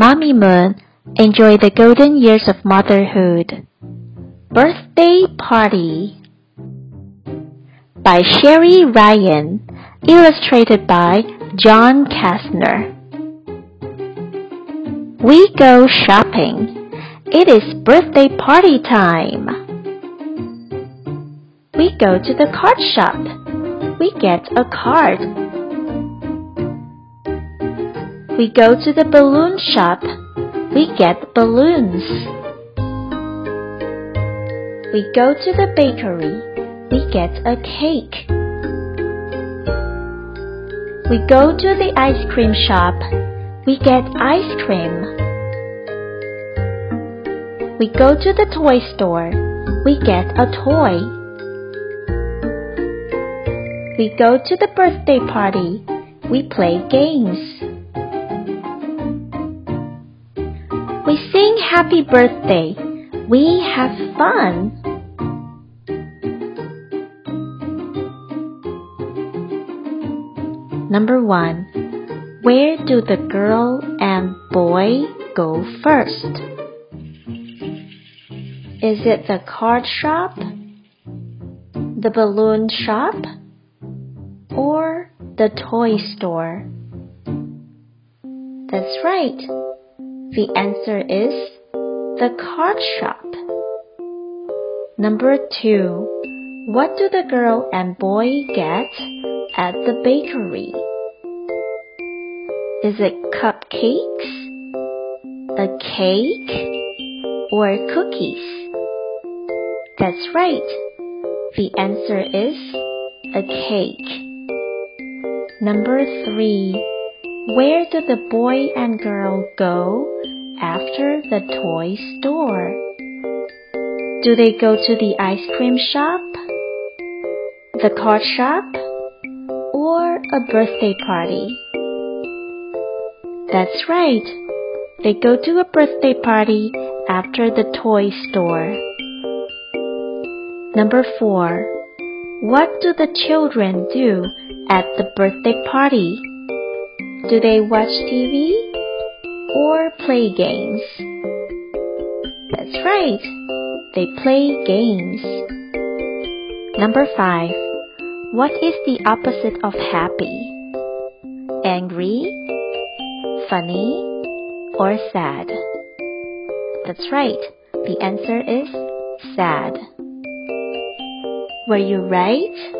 Mommy Moon, enjoy the golden years of motherhood. Birthday Party by Cheryl Ryan, illustrated by John Kastner. We go shopping. It is birthday party time. We go to the card shop. We get a card. We go to the balloon shop. We get balloons. We go to the bakery. We get a cake. We go to the ice cream shop. We get ice cream. We go to the toy store. We get a toy. We go to the birthday party. We play games. We sing happy birthday. We have fun. Number one. Where do the girl and boy go first? Is it the card shop? The balloon shop? Or the toy store? That's right. The answer is the card shop. Number two. What do the girl and boy get at the bakery? Is it cupcakes, a cake, or cookies? That's right. The answer is a cake. Number three. Where do the boy and girl go after the toy store? Do they go to the ice cream shop, the card shop, or a birthday party? That's right. They go to a birthday party after the toy store. Number four. What do the children do at the birthday party? Do they watch TV or play games? That's right. They play games. Number five. What is the opposite of happy? Angry, funny, or sad? That's right. The answer is sad. Were you right?